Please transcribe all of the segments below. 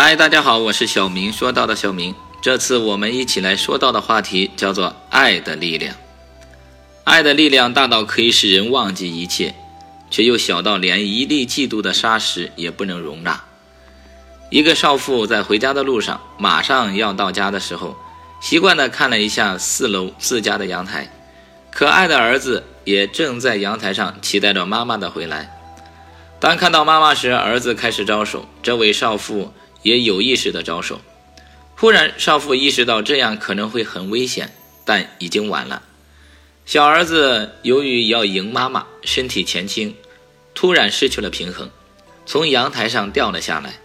嗨，大家好，我是小明，说到的小明。这次我们一起来说到的话题叫做爱的力量。爱的力量大到可以使人忘记一切，却又小到连一粒嫉妒的沙石也不能容纳。一个少妇在回家的路上，马上要到家的时候，习惯地看了一下四楼自家的阳台，可爱的儿子也正在阳台上期待着妈妈的回来。当看到妈妈时，儿子开始招手，这位少妇。也有意识的招手。忽然，少妇意识到这样可能会很危险，但已经晚了。小儿子由于要迎妈妈，身体前倾，突然失去了平衡，从阳台上掉了下来。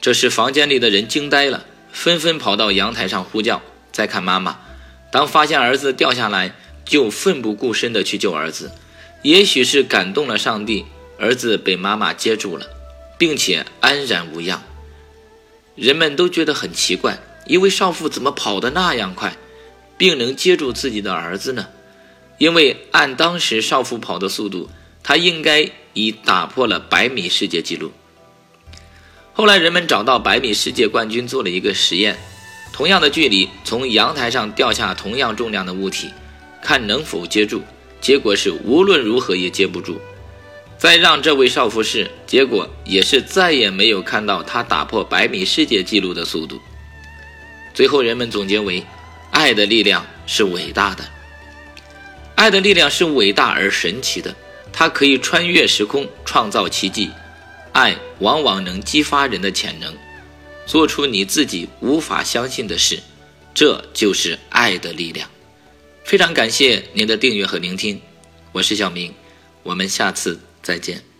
这时，房间里的人惊呆了，纷纷跑到阳台上呼叫。再看妈妈，当发现儿子掉下来，就奋不顾身地去救儿子。也许是感动了上帝，儿子被妈妈接住了，并且安然无恙。人们都觉得很奇怪，一位少妇怎么跑得那样快，并能接住自己的儿子呢？因为按当时少妇跑的速度，她应该已打破了百米世界纪录。后来人们找到百米世界冠军，做了一个实验，同样的距离从阳台上掉下同样重量的物体，看能否接住。结果是无论如何也接不住。再让这位少妇试，结果也是再也没有看到她打破百米世界纪录的速度。最后，人们总结为：爱的力量是伟大的，爱的力量是伟大而神奇的，它可以穿越时空，创造奇迹。爱往往能激发人的潜能，做出你自己无法相信的事，这就是爱的力量。非常感谢您的订阅和聆听，我是小明，我们下次。再见。